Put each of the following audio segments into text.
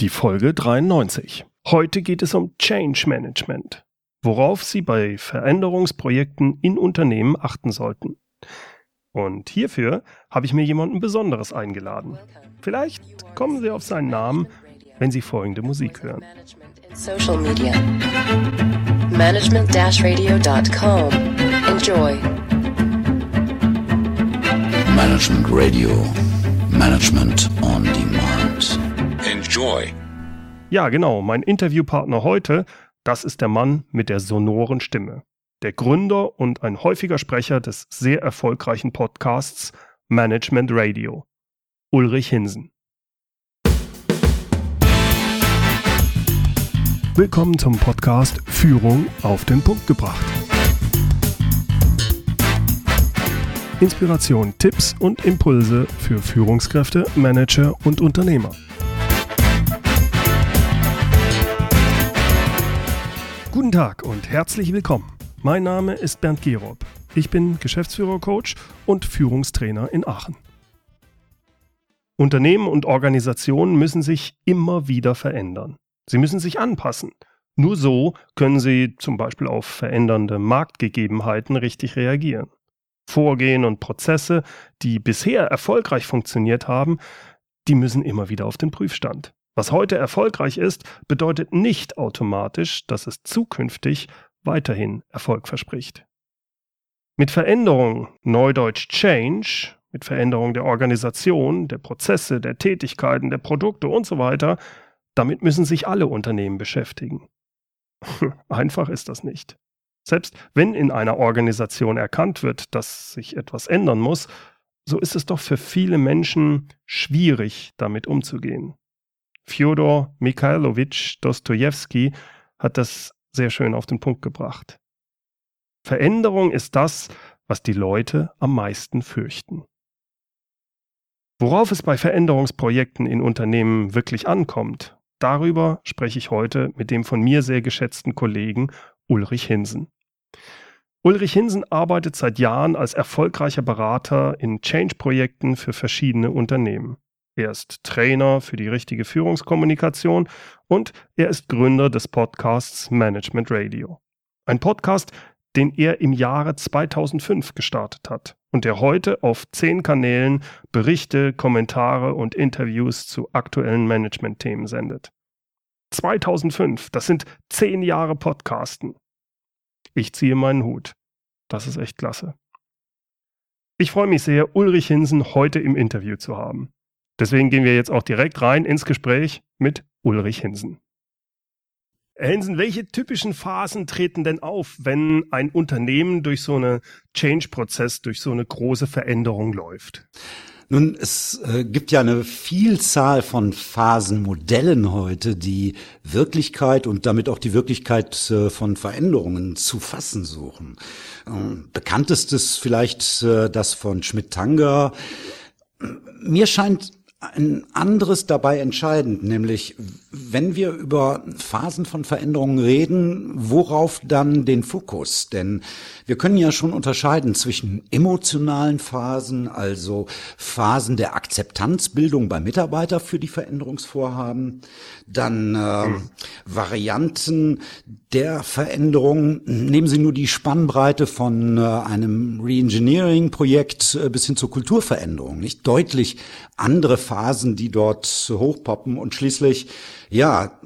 Die Folge 93. Heute geht es um Change Management, worauf Sie bei Veränderungsprojekten in Unternehmen achten sollten. Und hierfür habe ich mir jemanden Besonderes eingeladen. Vielleicht kommen Sie auf seinen Namen, wenn Sie folgende Musik hören. Social media. Management-radio.com. Enjoy. Management Radio. Management on Demand. Enjoy. Ja, genau, mein Interviewpartner heute, das ist der Mann mit der sonoren Stimme. Der Gründer und ein häufiger Sprecher des sehr erfolgreichen Podcasts Management Radio. Ulrich Hinsen. Willkommen zum Podcast Führung auf den Punkt gebracht. Inspiration, Tipps und Impulse für Führungskräfte, Manager und Unternehmer. Guten Tag und herzlich willkommen. Mein Name ist Bernd Gerob. Ich bin Geschäftsführer-Coach und Führungstrainer in Aachen. Unternehmen und Organisationen müssen sich immer wieder verändern. Sie müssen sich anpassen. Nur so können sie zum Beispiel auf verändernde Marktgegebenheiten richtig reagieren. Vorgehen und Prozesse, die bisher erfolgreich funktioniert haben, die müssen immer wieder auf den Prüfstand. Was heute erfolgreich ist, bedeutet nicht automatisch, dass es zukünftig weiterhin Erfolg verspricht. Mit Veränderung, neudeutsch Change, mit Veränderung der Organisation, der Prozesse, der Tätigkeiten, der Produkte und so weiter, damit müssen sich alle Unternehmen beschäftigen. Einfach ist das nicht. Selbst wenn in einer Organisation erkannt wird, dass sich etwas ändern muss, so ist es doch für viele Menschen schwierig, damit umzugehen. Fjodor Mikhailowitsch Dostojewski hat das sehr schön auf den Punkt gebracht. Veränderung ist das, was die Leute am meisten fürchten. Worauf es bei Veränderungsprojekten in Unternehmen wirklich ankommt, darüber spreche ich heute mit dem von mir sehr geschätzten Kollegen Ulrich Hinsen. Ulrich Hinsen arbeitet seit Jahren als erfolgreicher Berater in Change-Projekten für verschiedene Unternehmen. Er ist Trainer für die richtige Führungskommunikation und er ist Gründer des Podcasts Management Radio. Ein Podcast, den er im Jahre 2005 gestartet hat und der heute auf zehn Kanälen Berichte, Kommentare und Interviews zu aktuellen Management-Themen sendet. 2005, das sind zehn Jahre Podcasten. Ich ziehe meinen Hut. Das ist echt klasse. Ich freue mich sehr, Ulrich Hinsen heute im Interview zu haben. Deswegen gehen wir jetzt auch direkt rein ins Gespräch mit Ulrich Hinsen. Herr Hinsen, welche typischen Phasen treten denn auf, wenn ein Unternehmen durch so einen Change-Prozess, durch so eine große Veränderung läuft? Nun, es äh, gibt ja eine Vielzahl von Phasenmodellen heute, die Wirklichkeit und damit auch die Wirklichkeit äh, von Veränderungen zu fassen suchen. Ähm, bekanntestes vielleicht äh, das von Schmidt-Tanger. Mir scheint ein anderes dabei entscheidend, nämlich wenn wir über Phasen von Veränderungen reden, worauf dann den Fokus? Denn wir können ja schon unterscheiden zwischen emotionalen Phasen, also Phasen der Akzeptanzbildung bei Mitarbeiter für die Veränderungsvorhaben, dann äh, Varianten der Veränderung. Nehmen Sie nur die Spannbreite von äh, einem Reengineering-Projekt äh, bis hin zur Kulturveränderung, nicht deutlich andere Phasen, die dort hochpoppen. Und schließlich ja,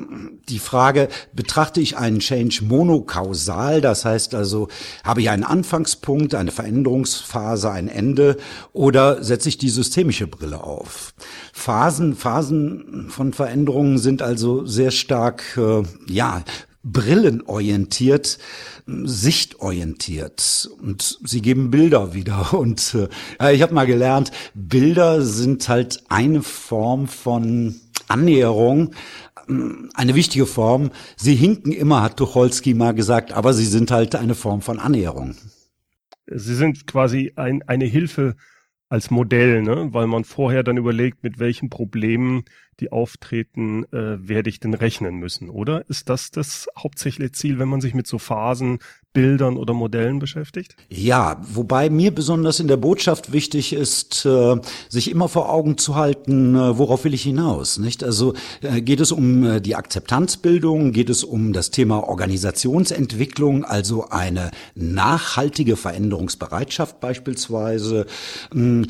die Frage, betrachte ich einen Change monokausal, das heißt also, habe ich einen Anfangspunkt, eine Veränderungsphase, ein Ende? Oder setze ich die systemische Brille auf? Phasen, Phasen von Veränderungen sind also sehr stark, äh, ja, brillenorientiert, sichtorientiert und sie geben Bilder wieder und äh, ich habe mal gelernt, Bilder sind halt eine Form von Annäherung, eine wichtige Form. Sie hinken immer, hat Tucholsky mal gesagt, aber sie sind halt eine Form von Annäherung. Sie sind quasi ein, eine Hilfe als Modell, ne? weil man vorher dann überlegt, mit welchen Problemen die auftreten, äh, werde ich denn rechnen müssen, oder? Ist das das hauptsächliche Ziel, wenn man sich mit so Phasen, Bildern oder Modellen beschäftigt? Ja, wobei mir besonders in der Botschaft wichtig ist, äh, sich immer vor Augen zu halten, äh, worauf will ich hinaus, nicht? Also äh, geht es um äh, die Akzeptanzbildung, geht es um das Thema Organisationsentwicklung, also eine nachhaltige Veränderungsbereitschaft beispielsweise, ähm,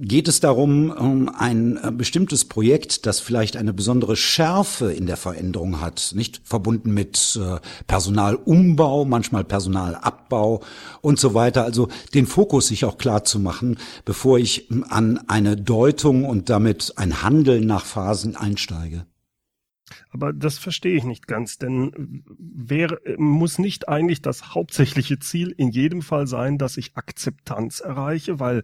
geht es darum, um ein äh, bestimmtes Projekt, das vielleicht eine besondere Schärfe in der Veränderung hat, nicht verbunden mit äh, Personalumbau, manchmal Personalabbau und so weiter. Also den Fokus sich auch klar zu machen, bevor ich an eine Deutung und damit ein Handeln nach Phasen einsteige. Aber das verstehe ich nicht ganz, denn wäre, muss nicht eigentlich das hauptsächliche Ziel in jedem Fall sein, dass ich Akzeptanz erreiche, weil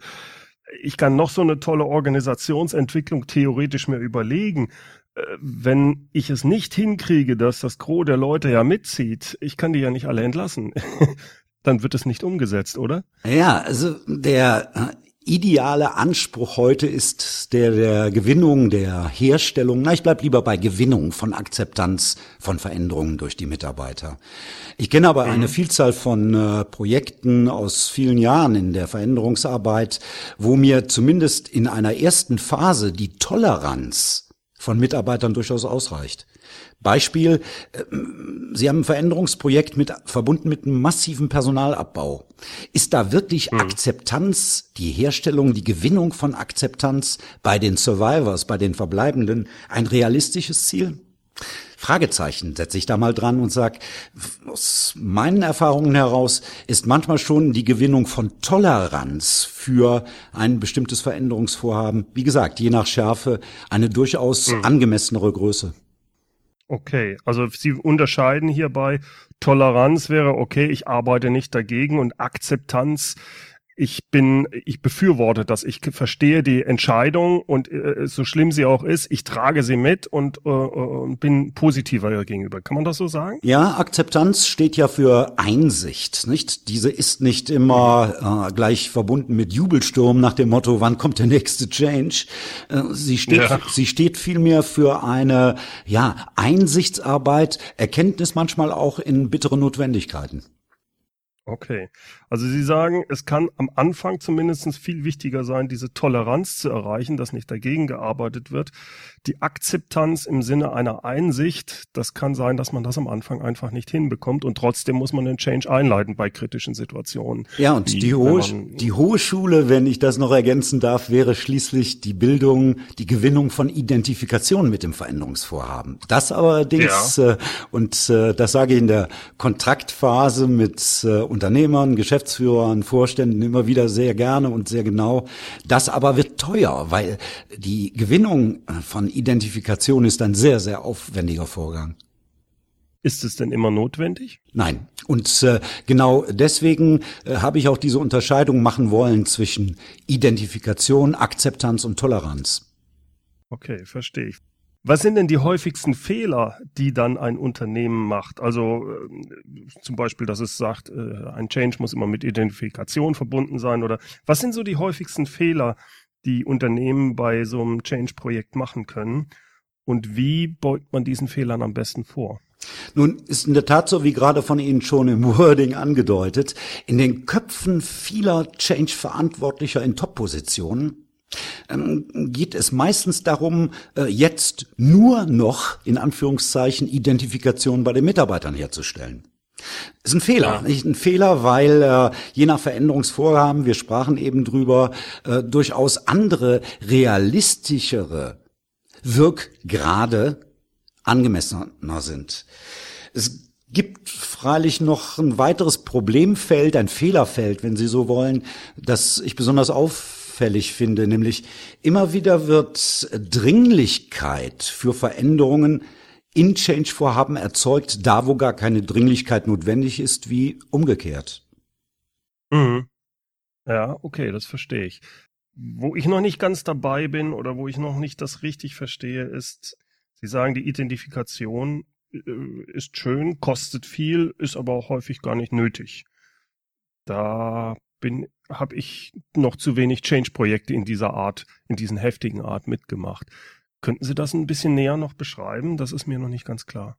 ich kann noch so eine tolle Organisationsentwicklung theoretisch mir überlegen. Äh, wenn ich es nicht hinkriege, dass das Gros der Leute ja mitzieht, ich kann die ja nicht alle entlassen, dann wird es nicht umgesetzt, oder? Ja, also der ideale Anspruch heute ist der der Gewinnung, der Herstellung, na ich bleib lieber bei Gewinnung von Akzeptanz von Veränderungen durch die Mitarbeiter. Ich kenne aber eine mhm. Vielzahl von äh, Projekten aus vielen Jahren in der Veränderungsarbeit, wo mir zumindest in einer ersten Phase die Toleranz von Mitarbeitern durchaus ausreicht. Beispiel, äh, Sie haben ein Veränderungsprojekt mit, verbunden mit einem massiven Personalabbau. Ist da wirklich hm. Akzeptanz, die Herstellung, die Gewinnung von Akzeptanz bei den Survivors, bei den Verbleibenden ein realistisches Ziel? Fragezeichen setze ich da mal dran und sag, aus meinen Erfahrungen heraus ist manchmal schon die Gewinnung von Toleranz für ein bestimmtes Veränderungsvorhaben, wie gesagt, je nach Schärfe, eine durchaus hm. angemessenere Größe. Okay, also Sie unterscheiden hierbei, Toleranz wäre okay, ich arbeite nicht dagegen und Akzeptanz ich bin, ich befürworte das. Ich verstehe die Entscheidung und äh, so schlimm sie auch ist, ich trage sie mit und äh, äh bin positiver gegenüber. Kann man das so sagen? Ja, Akzeptanz steht ja für Einsicht, nicht? Diese ist nicht immer äh, gleich verbunden mit Jubelsturm nach dem Motto, wann kommt der nächste Change? Äh, sie steht, ja. sie steht vielmehr für eine, ja, Einsichtsarbeit, Erkenntnis manchmal auch in bittere Notwendigkeiten. Okay. Also Sie sagen, es kann am Anfang zumindest viel wichtiger sein, diese Toleranz zu erreichen, dass nicht dagegen gearbeitet wird. Die Akzeptanz im Sinne einer Einsicht, das kann sein, dass man das am Anfang einfach nicht hinbekommt und trotzdem muss man den Change einleiten bei kritischen Situationen. Ja, und die, die, hohe, die hohe Schule, wenn ich das noch ergänzen darf, wäre schließlich die Bildung, die Gewinnung von Identifikation mit dem Veränderungsvorhaben. Das allerdings, ja. äh, und äh, das sage ich in der Kontraktphase mit äh, Unternehmern, Geschäftsführern, Vorständen immer wieder sehr gerne und sehr genau. Das aber wird teuer, weil die Gewinnung von Identifikation ist ein sehr, sehr aufwendiger Vorgang. Ist es denn immer notwendig? Nein. Und äh, genau deswegen äh, habe ich auch diese Unterscheidung machen wollen zwischen Identifikation, Akzeptanz und Toleranz. Okay, verstehe ich. Was sind denn die häufigsten Fehler, die dann ein Unternehmen macht? Also äh, zum Beispiel, dass es sagt, äh, ein Change muss immer mit Identifikation verbunden sein oder was sind so die häufigsten Fehler, die Unternehmen bei so einem Change-Projekt machen können? Und wie beugt man diesen Fehlern am besten vor? Nun ist in der Tat so, wie gerade von Ihnen schon im Wording angedeutet, in den Köpfen vieler Change-Verantwortlicher in Top-Positionen geht es meistens darum, äh, jetzt nur noch in Anführungszeichen Identifikation bei den Mitarbeitern herzustellen. Das ist ein Fehler, ja. nicht ein Fehler, weil äh, je nach Veränderungsvorhaben, wir sprachen eben drüber, äh, durchaus andere realistischere Wirkgrade angemessener sind. Es gibt freilich noch ein weiteres Problemfeld, ein Fehlerfeld, wenn Sie so wollen, das ich besonders auf auffällig finde, nämlich immer wieder wird Dringlichkeit für Veränderungen in Change-Vorhaben erzeugt, da wo gar keine Dringlichkeit notwendig ist, wie umgekehrt. Mhm. Ja, okay, das verstehe ich. Wo ich noch nicht ganz dabei bin oder wo ich noch nicht das richtig verstehe, ist, Sie sagen, die Identifikation äh, ist schön, kostet viel, ist aber auch häufig gar nicht nötig. Da bin, habe ich noch zu wenig Change-Projekte in dieser Art, in diesen heftigen Art mitgemacht. Könnten Sie das ein bisschen näher noch beschreiben? Das ist mir noch nicht ganz klar.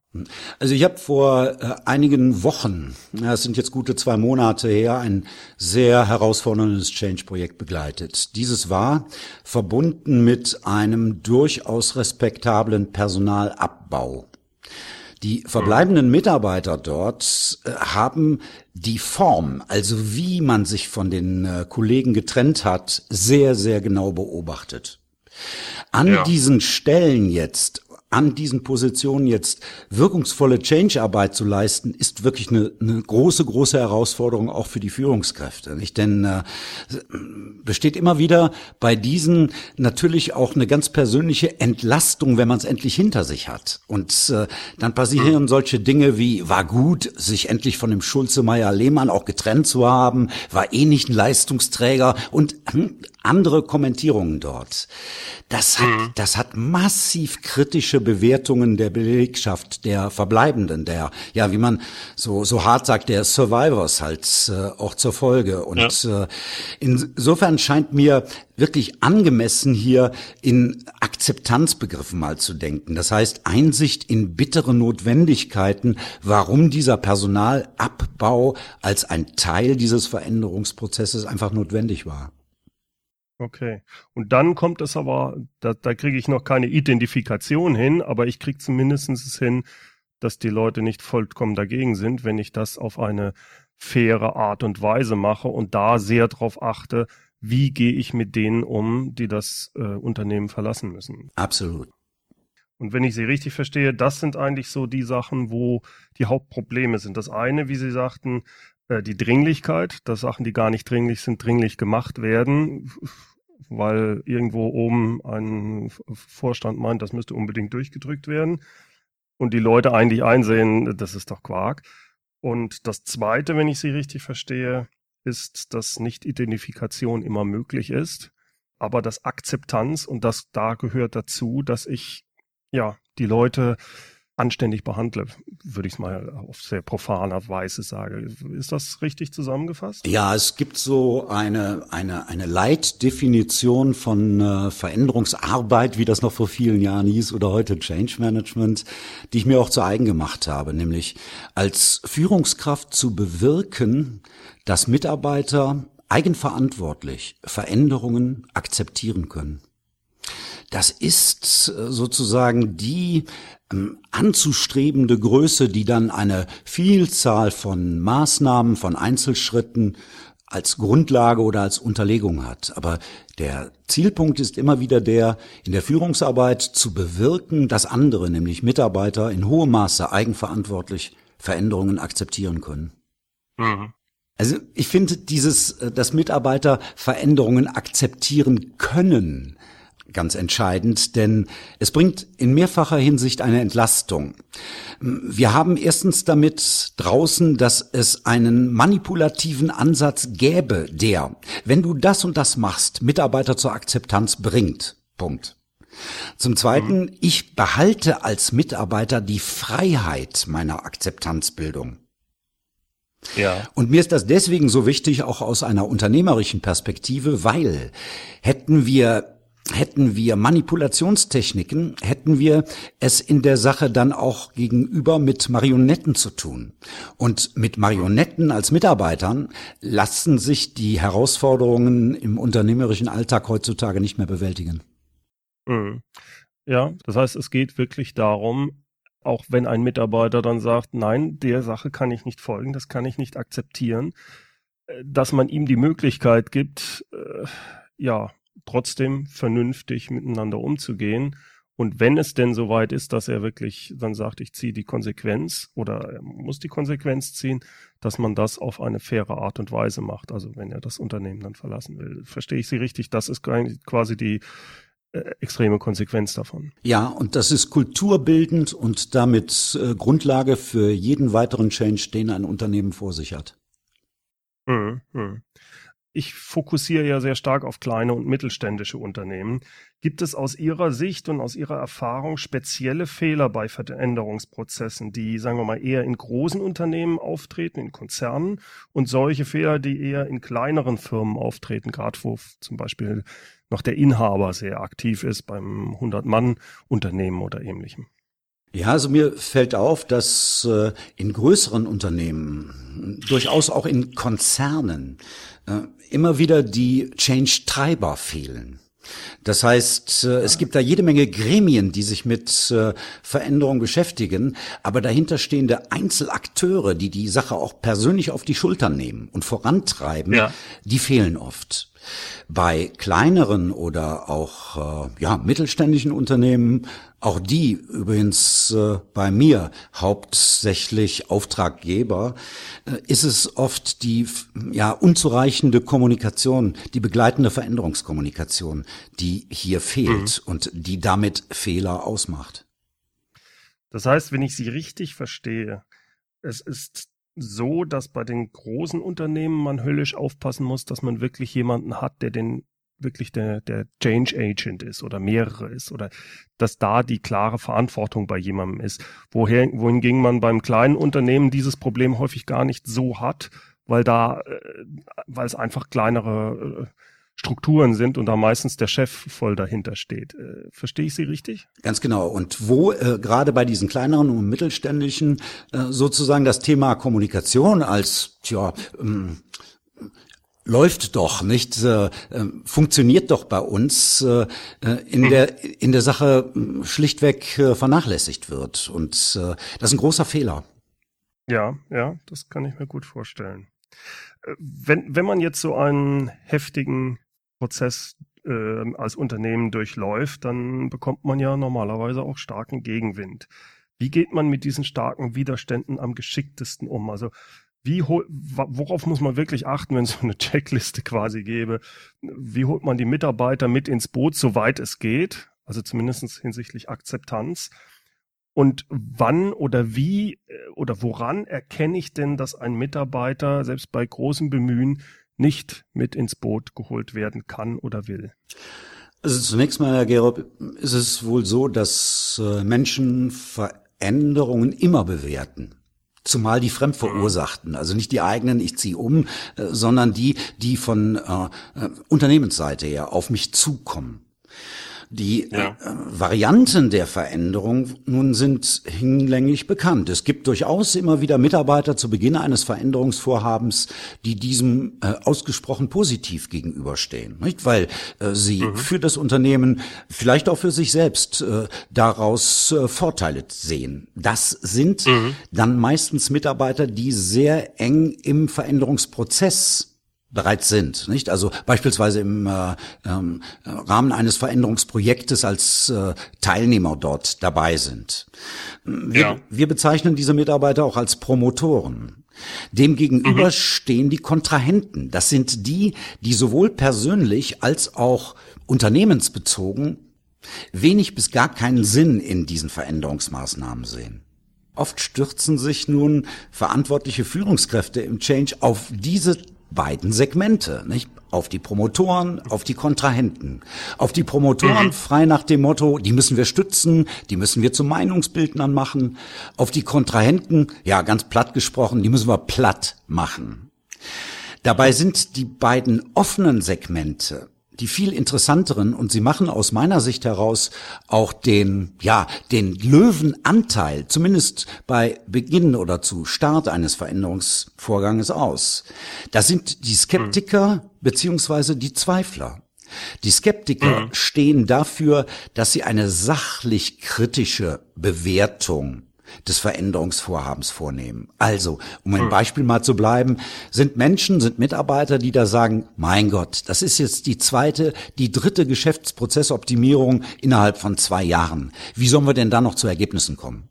Also ich habe vor äh, einigen Wochen, es sind jetzt gute zwei Monate her, ein sehr herausforderndes Change-Projekt begleitet. Dieses war verbunden mit einem durchaus respektablen Personalabbau. Die verbleibenden Mitarbeiter dort äh, haben die Form, also wie man sich von den äh, Kollegen getrennt hat, sehr, sehr genau beobachtet. An ja. diesen Stellen jetzt an diesen Positionen jetzt wirkungsvolle Change-Arbeit zu leisten, ist wirklich eine, eine große, große Herausforderung auch für die Führungskräfte. Nicht? Denn äh, besteht immer wieder bei diesen natürlich auch eine ganz persönliche Entlastung, wenn man es endlich hinter sich hat. Und äh, dann passieren mhm. solche Dinge wie, war gut, sich endlich von dem Schulze-Meyer-Lehmann auch getrennt zu haben, war eh nicht ein Leistungsträger und hm, andere Kommentierungen dort. Das hat, mhm. das hat massiv kritische Bewertungen der Belegschaft, der Verbleibenden, der, ja, wie man so, so hart sagt, der Survivors halt äh, auch zur Folge. Und ja. äh, insofern scheint mir wirklich angemessen hier in Akzeptanzbegriffen mal zu denken. Das heißt, Einsicht in bittere Notwendigkeiten, warum dieser Personalabbau als ein Teil dieses Veränderungsprozesses einfach notwendig war. Okay. Und dann kommt es aber, da, da kriege ich noch keine Identifikation hin, aber ich kriege zumindest es hin, dass die Leute nicht vollkommen dagegen sind, wenn ich das auf eine faire Art und Weise mache und da sehr darauf achte, wie gehe ich mit denen um, die das äh, Unternehmen verlassen müssen. Absolut. Und wenn ich Sie richtig verstehe, das sind eigentlich so die Sachen, wo die Hauptprobleme sind. Das eine, wie Sie sagten, äh, die Dringlichkeit, dass Sachen, die gar nicht dringlich sind, dringlich gemacht werden, weil irgendwo oben ein Vorstand meint, das müsste unbedingt durchgedrückt werden und die Leute eigentlich einsehen, das ist doch Quark. Und das Zweite, wenn ich Sie richtig verstehe, ist, dass Nicht-Identifikation immer möglich ist, aber das Akzeptanz und das da gehört dazu, dass ich ja die Leute anständig behandle, würde ich es mal auf sehr profaner Weise sagen. Ist das richtig zusammengefasst? Ja, es gibt so eine, eine, eine Leitdefinition von äh, Veränderungsarbeit, wie das noch vor vielen Jahren hieß, oder heute Change Management, die ich mir auch zu eigen gemacht habe, nämlich als Führungskraft zu bewirken, dass Mitarbeiter eigenverantwortlich Veränderungen akzeptieren können. Das ist äh, sozusagen die anzustrebende Größe, die dann eine Vielzahl von Maßnahmen, von Einzelschritten als Grundlage oder als Unterlegung hat. Aber der Zielpunkt ist immer wieder der, in der Führungsarbeit zu bewirken, dass andere, nämlich Mitarbeiter, in hohem Maße eigenverantwortlich Veränderungen akzeptieren können. Mhm. Also ich finde dieses, äh, dass Mitarbeiter Veränderungen akzeptieren können, ganz entscheidend, denn es bringt in mehrfacher Hinsicht eine Entlastung. Wir haben erstens damit draußen, dass es einen manipulativen Ansatz gäbe, der, wenn du das und das machst, Mitarbeiter zur Akzeptanz bringt. Punkt. Zum Zweiten, ich behalte als Mitarbeiter die Freiheit meiner Akzeptanzbildung. Ja. Und mir ist das deswegen so wichtig, auch aus einer unternehmerischen Perspektive, weil hätten wir hätten wir Manipulationstechniken, hätten wir es in der Sache dann auch gegenüber mit Marionetten zu tun. Und mit Marionetten als Mitarbeitern lassen sich die Herausforderungen im unternehmerischen Alltag heutzutage nicht mehr bewältigen. Mhm. Ja, das heißt, es geht wirklich darum, auch wenn ein Mitarbeiter dann sagt, nein, der Sache kann ich nicht folgen, das kann ich nicht akzeptieren, äh, dass man ihm die Möglichkeit gibt, äh, ja, trotzdem vernünftig miteinander umzugehen. Und wenn es denn soweit ist, dass er wirklich dann sagt, ich ziehe die Konsequenz oder er muss die Konsequenz ziehen, dass man das auf eine faire Art und Weise macht. Also wenn er das Unternehmen dann verlassen will. Verstehe ich Sie richtig? Das ist quasi die äh, extreme Konsequenz davon. Ja, und das ist kulturbildend und damit äh, Grundlage für jeden weiteren Change, den ein Unternehmen vor sich hat. Mhm, mh. Ich fokussiere ja sehr stark auf kleine und mittelständische Unternehmen. Gibt es aus Ihrer Sicht und aus Ihrer Erfahrung spezielle Fehler bei Veränderungsprozessen, die, sagen wir mal, eher in großen Unternehmen auftreten, in Konzernen und solche Fehler, die eher in kleineren Firmen auftreten, gerade wo zum Beispiel noch der Inhaber sehr aktiv ist beim 100-Mann-Unternehmen oder ähnlichem? Ja, also mir fällt auf, dass äh, in größeren Unternehmen, durchaus auch in Konzernen, äh, immer wieder die Change-Treiber fehlen. Das heißt, äh, es gibt da jede Menge Gremien, die sich mit äh, Veränderung beschäftigen, aber dahinter stehende Einzelakteure, die die Sache auch persönlich auf die Schultern nehmen und vorantreiben, ja. die fehlen oft. Bei kleineren oder auch äh, ja, mittelständischen Unternehmen, auch die übrigens äh, bei mir hauptsächlich Auftraggeber, äh, ist es oft die ja, unzureichende Kommunikation, die begleitende Veränderungskommunikation, die hier fehlt mhm. und die damit Fehler ausmacht. Das heißt, wenn ich Sie richtig verstehe, es ist so, dass bei den großen Unternehmen man höllisch aufpassen muss, dass man wirklich jemanden hat, der den wirklich der, der Change Agent ist oder mehrere ist oder dass da die klare Verantwortung bei jemandem ist. Woher, wohingegen man beim kleinen Unternehmen dieses Problem häufig gar nicht so hat, weil da, äh, weil es einfach kleinere äh, Strukturen sind und da meistens der Chef voll dahinter steht. Äh, verstehe ich Sie richtig? Ganz genau. Und wo äh, gerade bei diesen kleineren und mittelständischen äh, sozusagen das Thema Kommunikation als tja, ähm, läuft doch nicht, äh, äh funktioniert doch bei uns äh, äh, in hm. der in der Sache hm, schlichtweg äh, vernachlässigt wird und äh, das ist ein großer Fehler. Ja, ja, das kann ich mir gut vorstellen. Wenn, wenn man jetzt so einen heftigen Prozess äh, als Unternehmen durchläuft, dann bekommt man ja normalerweise auch starken Gegenwind. Wie geht man mit diesen starken Widerständen am geschicktesten um? Also wie worauf muss man wirklich achten, wenn es so eine Checkliste quasi gäbe? Wie holt man die Mitarbeiter mit ins Boot, soweit es geht? Also zumindest hinsichtlich Akzeptanz. Und wann oder wie äh, oder woran erkenne ich denn, dass ein Mitarbeiter selbst bei großem Bemühen nicht mit ins Boot geholt werden kann oder will? Also zunächst mal, Herr Gerob, ist es wohl so, dass äh, Menschen Veränderungen immer bewerten. Zumal die fremdverursachten, also nicht die eigenen, ich ziehe um, äh, sondern die, die von äh, äh Unternehmensseite her auf mich zukommen. Die ja. äh, Varianten der Veränderung nun sind hinlänglich bekannt. Es gibt durchaus immer wieder Mitarbeiter zu Beginn eines Veränderungsvorhabens, die diesem äh, ausgesprochen positiv gegenüberstehen, nicht? weil äh, sie mhm. für das Unternehmen, vielleicht auch für sich selbst äh, daraus äh, Vorteile sehen. Das sind mhm. dann meistens Mitarbeiter, die sehr eng im Veränderungsprozess bereits sind, nicht? Also beispielsweise im äh, ähm, Rahmen eines Veränderungsprojektes als äh, Teilnehmer dort dabei sind. Wir, ja. wir bezeichnen diese Mitarbeiter auch als Promotoren. Demgegenüber mhm. stehen die Kontrahenten. Das sind die, die sowohl persönlich als auch unternehmensbezogen wenig bis gar keinen Sinn in diesen Veränderungsmaßnahmen sehen. Oft stürzen sich nun verantwortliche Führungskräfte im Change auf diese beiden Segmente, nicht? Auf die Promotoren, auf die Kontrahenten. Auf die Promotoren mhm. frei nach dem Motto, die müssen wir stützen, die müssen wir zu Meinungsbildnern machen. Auf die Kontrahenten, ja, ganz platt gesprochen, die müssen wir platt machen. Dabei sind die beiden offenen Segmente die viel interessanteren und sie machen aus meiner Sicht heraus auch den, ja, den Löwenanteil, zumindest bei Beginn oder zu Start eines Veränderungsvorganges aus. Das sind die Skeptiker beziehungsweise die Zweifler. Die Skeptiker mhm. stehen dafür, dass sie eine sachlich kritische Bewertung des Veränderungsvorhabens vornehmen. Also, um ein hm. Beispiel mal zu bleiben, sind Menschen, sind Mitarbeiter, die da sagen, mein Gott, das ist jetzt die zweite, die dritte Geschäftsprozessoptimierung innerhalb von zwei Jahren. Wie sollen wir denn da noch zu Ergebnissen kommen?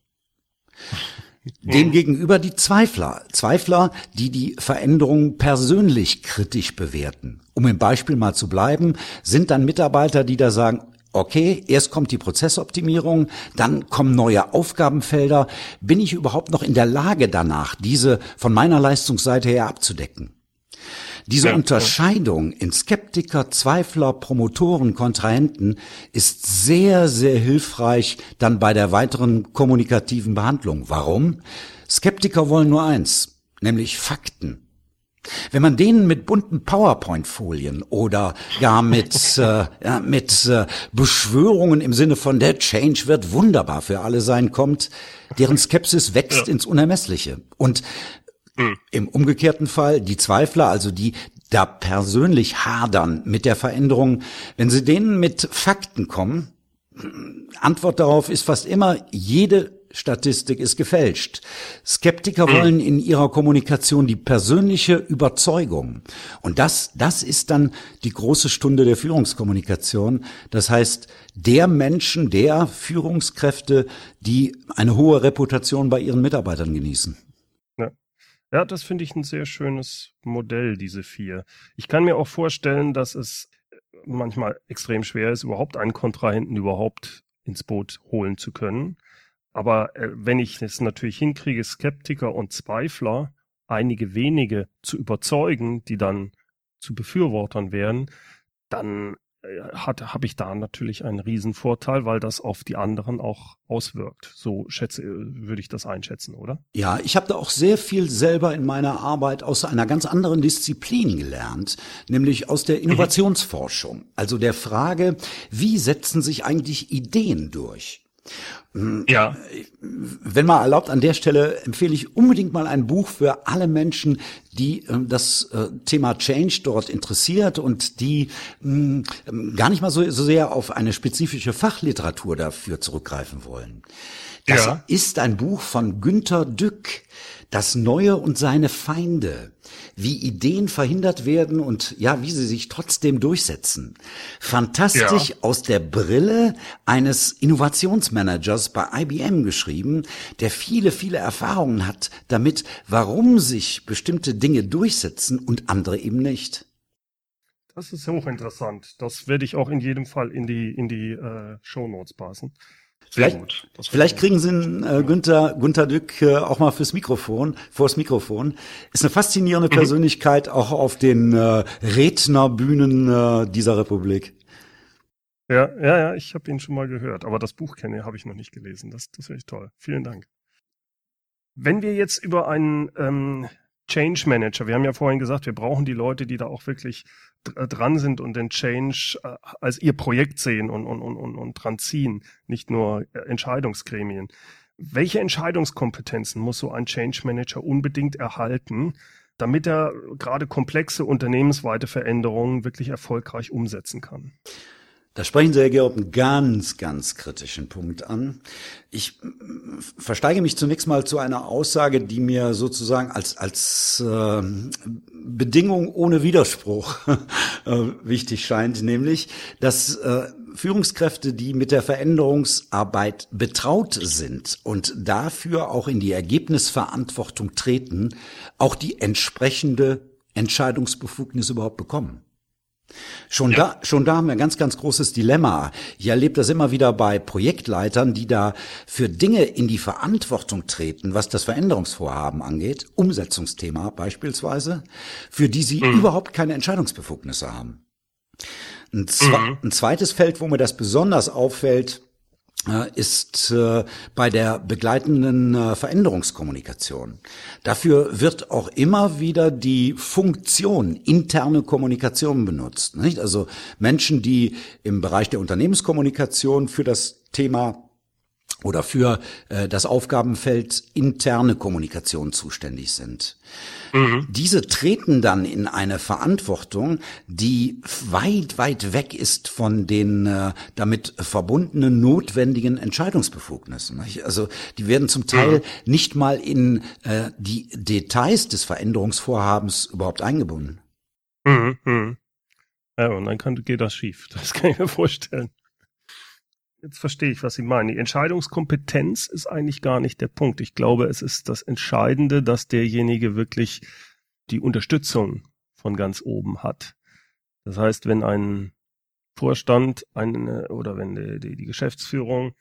Demgegenüber die Zweifler. Zweifler, die die Veränderung persönlich kritisch bewerten. Um im Beispiel mal zu bleiben, sind dann Mitarbeiter, die da sagen, okay, erst kommt die Prozessoptimierung, dann kommen neue Aufgabenfelder. Bin ich überhaupt noch in der Lage danach, diese von meiner Leistungsseite her abzudecken? Diese Ja, Unterscheidung in Skeptiker, Zweifler, Promotoren, Kontrahenten ist sehr, sehr hilfreich dann bei der weiteren kommunikativen Behandlung. Warum? Skeptiker wollen nur eins, nämlich Fakten. Wenn man denen mit bunten PowerPoint-Folien oder gar mit, äh, ja, mit äh, Beschwörungen im Sinne von der Change wird wunderbar für alle sein kommt, deren Skepsis wächst ins Unermessliche. Und im umgekehrten Fall die Zweifler, also die da persönlich hadern mit der Veränderung, wenn sie denen mit Fakten kommen, Antwort darauf ist fast immer, jede Statistik ist gefälscht. Skeptiker wollen in ihrer Kommunikation die persönliche Überzeugung. Und das, das ist dann die große Stunde der Führungskommunikation. Das heißt, der Menschen, der Führungskräfte, die eine hohe Reputation bei ihren Mitarbeitern genießen. Ja, das finde ich ein sehr schönes Modell, diese vier. Ich kann mir auch vorstellen, dass es manchmal extrem schwer ist, überhaupt einen Kontrahenten überhaupt ins Boot holen zu können. Aber äh, wenn ich es natürlich hinkriege, Skeptiker und Zweifler, einige wenige zu überzeugen, die dann zu Befürwortern wären, dann äh, hat habe ich da natürlich einen riesen Vorteil, weil das auf die anderen auch auswirkt. So schätze, äh, würde ich das einschätzen, oder? Ja, ich habe da auch sehr viel selber in meiner Arbeit aus einer ganz anderen Disziplin gelernt, nämlich aus der Innovationsforschung. Also der Frage, wie setzen sich eigentlich Ideen durch? Ja. Wenn mal erlaubt, an der Stelle empfehle ich unbedingt mal ein Buch für alle Menschen, die äh, das äh, Thema Change dort interessiert und die mh, gar nicht mal so, so sehr auf eine spezifische Fachliteratur dafür zurückgreifen wollen. Das Ja. ist ein Buch von Günter Dück, Das Neue und seine Feinde, wie Ideen verhindert werden und ja, wie sie sich trotzdem durchsetzen. Fantastisch Ja. aus der Brille eines Innovationsmanagers bei IBM geschrieben, der viele, viele Erfahrungen hat damit, warum sich bestimmte Dinge durchsetzen und andere eben nicht. Das ist hochinteressant. Das werde ich auch in jedem Fall in die, in die äh, Shownotes passen. Vielleicht, vielleicht kriegen Sie einen, äh, Günther, Günther Dück äh, auch mal fürs Mikrofon, vors Mikrofon. Ist eine faszinierende Persönlichkeit auch auf den äh, Rednerbühnen äh, dieser Republik. Ja, ja, ja, ich habe ihn schon mal gehört, aber das Buch kenne habe ich noch nicht gelesen. Das, das finde ich toll. Vielen Dank. Wenn wir jetzt über einen ähm, Change Manager, wir haben ja vorhin gesagt, wir brauchen die Leute, die da auch wirklich dr- dran sind und den Change äh, als ihr Projekt sehen und, und, und, und, und dran ziehen, nicht nur äh, Entscheidungsgremien. Welche Entscheidungskompetenzen muss so ein Change Manager unbedingt erhalten, damit er gerade komplexe unternehmensweite Veränderungen wirklich erfolgreich umsetzen kann? Da sprechen Sie, Herr Georg, einen ganz, ganz kritischen Punkt an. Ich mm, versteige mich zunächst mal zu einer Aussage, die mir sozusagen als, als äh, Bedingung ohne Widerspruch äh, wichtig scheint, nämlich, dass äh, Führungskräfte, die mit der Veränderungsarbeit betraut sind und dafür auch in die Ergebnisverantwortung treten, auch die entsprechende Entscheidungsbefugnis überhaupt bekommen. Schon da, schon da haben wir ein ganz, ganz großes Dilemma. Ich erlebe das immer wieder bei Projektleitern, die da für Dinge in die Verantwortung treten, was das Veränderungsvorhaben angeht, Umsetzungsthema beispielsweise, für die sie überhaupt keine Entscheidungsbefugnisse haben. Ein, zwe ein zweites Feld, wo mir das besonders auffällt, ist äh, bei der begleitenden äh, Veränderungskommunikation. Dafür wird auch immer wieder die Funktion interne Kommunikation benutzt. Nicht? Also Menschen, die im Bereich der Unternehmenskommunikation für das Thema oder für äh, das Aufgabenfeld interne Kommunikation zuständig sind. Diese treten dann in eine Verantwortung, die weit, weit weg ist von den äh, damit verbundenen notwendigen Entscheidungsbefugnissen. Also die werden zum Teil nicht mal in äh, die Details des Veränderungsvorhabens überhaupt eingebunden. Mhm, mhm. Ja, und dann kann, geht das schief. Das kann ich mir vorstellen. Jetzt verstehe ich, was Sie meinen. Die Entscheidungskompetenz ist eigentlich gar nicht der Punkt. Ich glaube, es ist das Entscheidende, dass derjenige wirklich die Unterstützung von ganz oben hat. Das heißt, wenn ein Vorstand eine, oder wenn die, die, die Geschäftsführung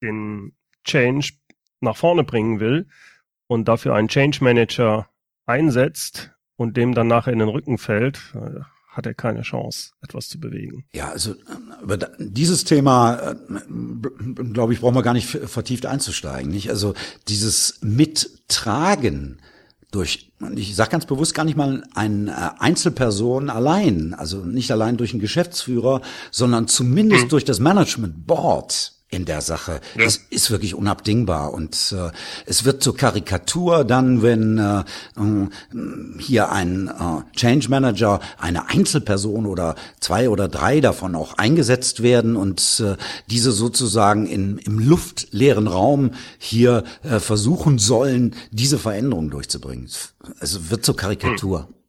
den Change nach vorne bringen will und dafür einen Change Manager einsetzt und dem dann nachher in den Rücken fällt, äh, hat er keine Chance, etwas zu bewegen. Ja, also über dieses Thema, glaube ich, brauchen wir gar nicht vertieft einzusteigen. Nicht? Also dieses Mittragen durch, ich sage ganz bewusst gar nicht mal eine Einzelperson allein, also nicht allein durch einen Geschäftsführer, sondern zumindest mhm. durch das Management Board in der Sache. Ja. Es ist wirklich unabdingbar und äh, es wird zur Karikatur dann, wenn äh, äh, hier ein äh, Change Manager, eine Einzelperson oder zwei oder drei davon auch eingesetzt werden und äh, diese sozusagen in, im luftleeren Raum hier äh, versuchen sollen, diese Veränderung durchzubringen. Es wird zur Karikatur. Hm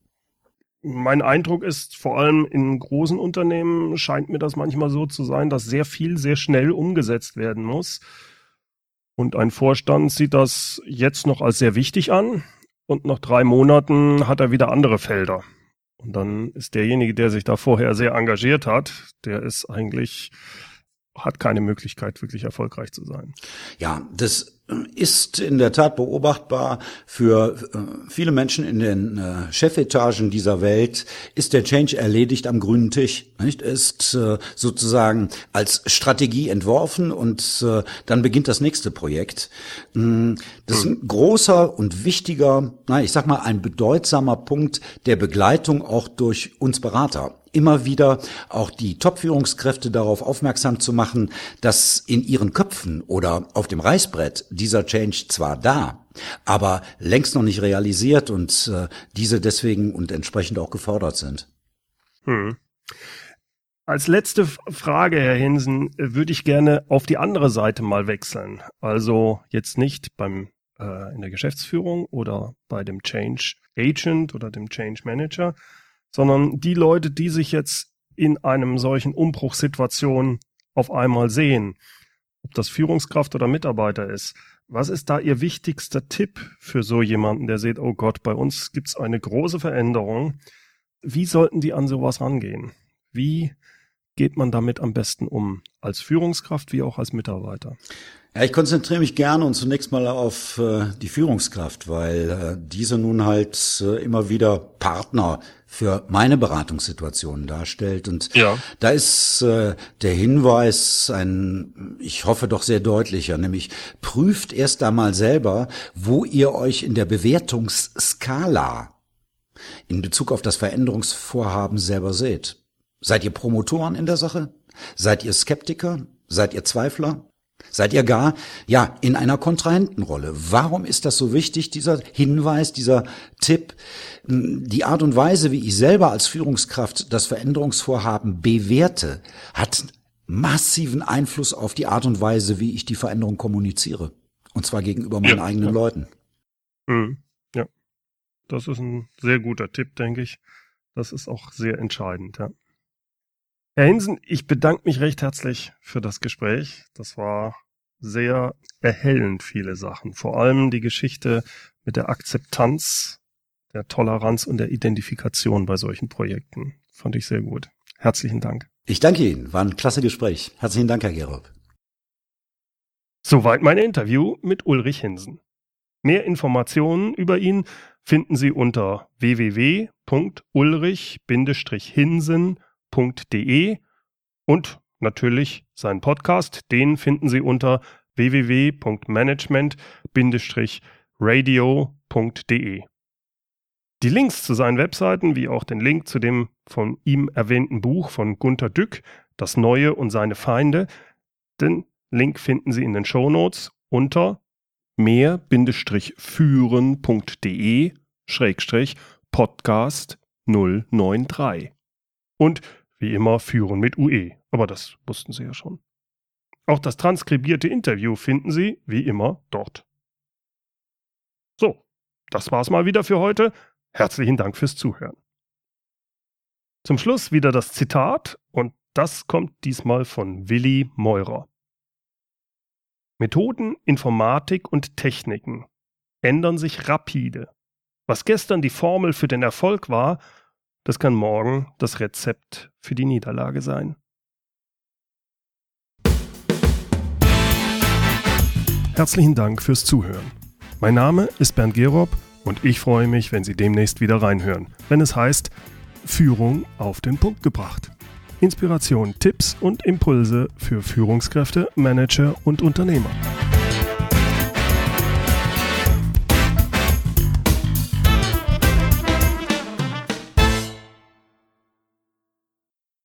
mein Eindruck ist, vor allem in großen Unternehmen scheint mir das manchmal so zu sein, dass sehr viel sehr schnell umgesetzt werden muss. Und ein Vorstand sieht das jetzt noch als sehr wichtig an und nach drei Monaten hat er wieder andere Felder. Und dann ist derjenige, der sich da vorher sehr engagiert hat, der ist eigentlich, hat keine Möglichkeit, wirklich erfolgreich zu sein. Ja, das ist in der Tat beobachtbar für äh, viele Menschen in den äh, Chefetagen dieser Welt ist der Change erledigt am grünen Tisch, nicht? Ist äh, sozusagen als Strategie entworfen und dann beginnt das nächste Projekt. Mm, das ist ein großer und wichtiger, ich sag mal ein bedeutsamer Punkt der Begleitung auch durch uns Berater immer wieder auch die Top-Führungskräfte darauf aufmerksam zu machen, dass in ihren Köpfen oder auf dem Reißbrett dieser Change zwar da, aber längst noch nicht realisiert und äh, diese deswegen und entsprechend auch gefordert sind. Hm. Als letzte Frage, Herr Hinsen, würde ich gerne auf die andere Seite mal wechseln. Also jetzt nicht beim äh, in der Geschäftsführung oder bei dem Change Agent oder dem Change Manager, sondern die Leute, die sich jetzt in einem solchen Umbruchssituation auf einmal sehen, ob das Führungskraft oder Mitarbeiter ist. Was ist da Ihr wichtigster Tipp für so jemanden, der sieht, oh Gott, bei uns gibt's eine große Veränderung. Wie sollten die an sowas rangehen? Wie geht man damit am besten um, als Führungskraft wie auch als Mitarbeiter? Ja, ich konzentriere mich gerne und zunächst mal auf äh, die Führungskraft, weil äh, diese nun halt äh, immer wieder Partner für meine Beratungssituation darstellt. Und ja. da ist äh, der Hinweis ein, ich hoffe doch sehr deutlicher, nämlich prüft erst einmal selber, wo ihr euch in der Bewertungsskala in Bezug auf das Veränderungsvorhaben selber seht. Seid ihr Promotoren in der Sache? Seid ihr Skeptiker? Seid ihr Zweifler? Seid ihr gar, ja, in einer Kontrahentenrolle? Warum ist das so wichtig, dieser Hinweis, dieser Tipp? Die Art und Weise, wie ich selber als Führungskraft das Veränderungsvorhaben bewerte, hat massiven Einfluss auf die Art und Weise, wie ich die Veränderung kommuniziere. Und zwar gegenüber meinen ja, eigenen ja. Leuten. Mhm. Ja, das ist ein sehr guter Tipp, denke ich. Das ist auch sehr entscheidend, ja. Herr Hinsen, ich bedanke mich recht herzlich für das Gespräch. Das war sehr erhellend, viele Sachen. Vor allem die Geschichte mit der Akzeptanz, der Toleranz und der Identifikation bei solchen Projekten. Fand ich sehr gut. Herzlichen Dank. Ich danke Ihnen. War ein klasse Gespräch. Herzlichen Dank, Herr Gerob. Soweit mein Interview mit Ulrich Hinsen. Mehr Informationen über ihn finden Sie unter www.ulrich-hinsen.com www.management-radio.de und natürlich seinen Podcast, den finden Sie unter www.management-radio.de. Die Links zu seinen Webseiten, wie auch den Link zu dem von ihm erwähnten Buch von Gunter Dück, Das Neue und seine Feinde, den Link finden Sie in den Shownotes unter mehr-führen.de Podcast 093. Und wie immer führen mit UE, aber das wussten Sie ja schon. Auch das transkribierte Interview finden Sie, wie immer, dort. So, das war's mal wieder für heute. Herzlichen Dank fürs Zuhören. Zum Schluss wieder das Zitat und das kommt diesmal von Willi Meurer. Methoden, Informatik und Techniken ändern sich rapide. Was gestern die Formel für den Erfolg war, das kann morgen das Rezept für die Niederlage sein. Herzlichen Dank fürs Zuhören. Mein Name ist Bernd Gerob Und ich freue mich, wenn Sie demnächst wieder reinhören, wenn es heißt Führung auf den Punkt gebracht. Inspiration, Tipps und Impulse für Führungskräfte, Manager und Unternehmer.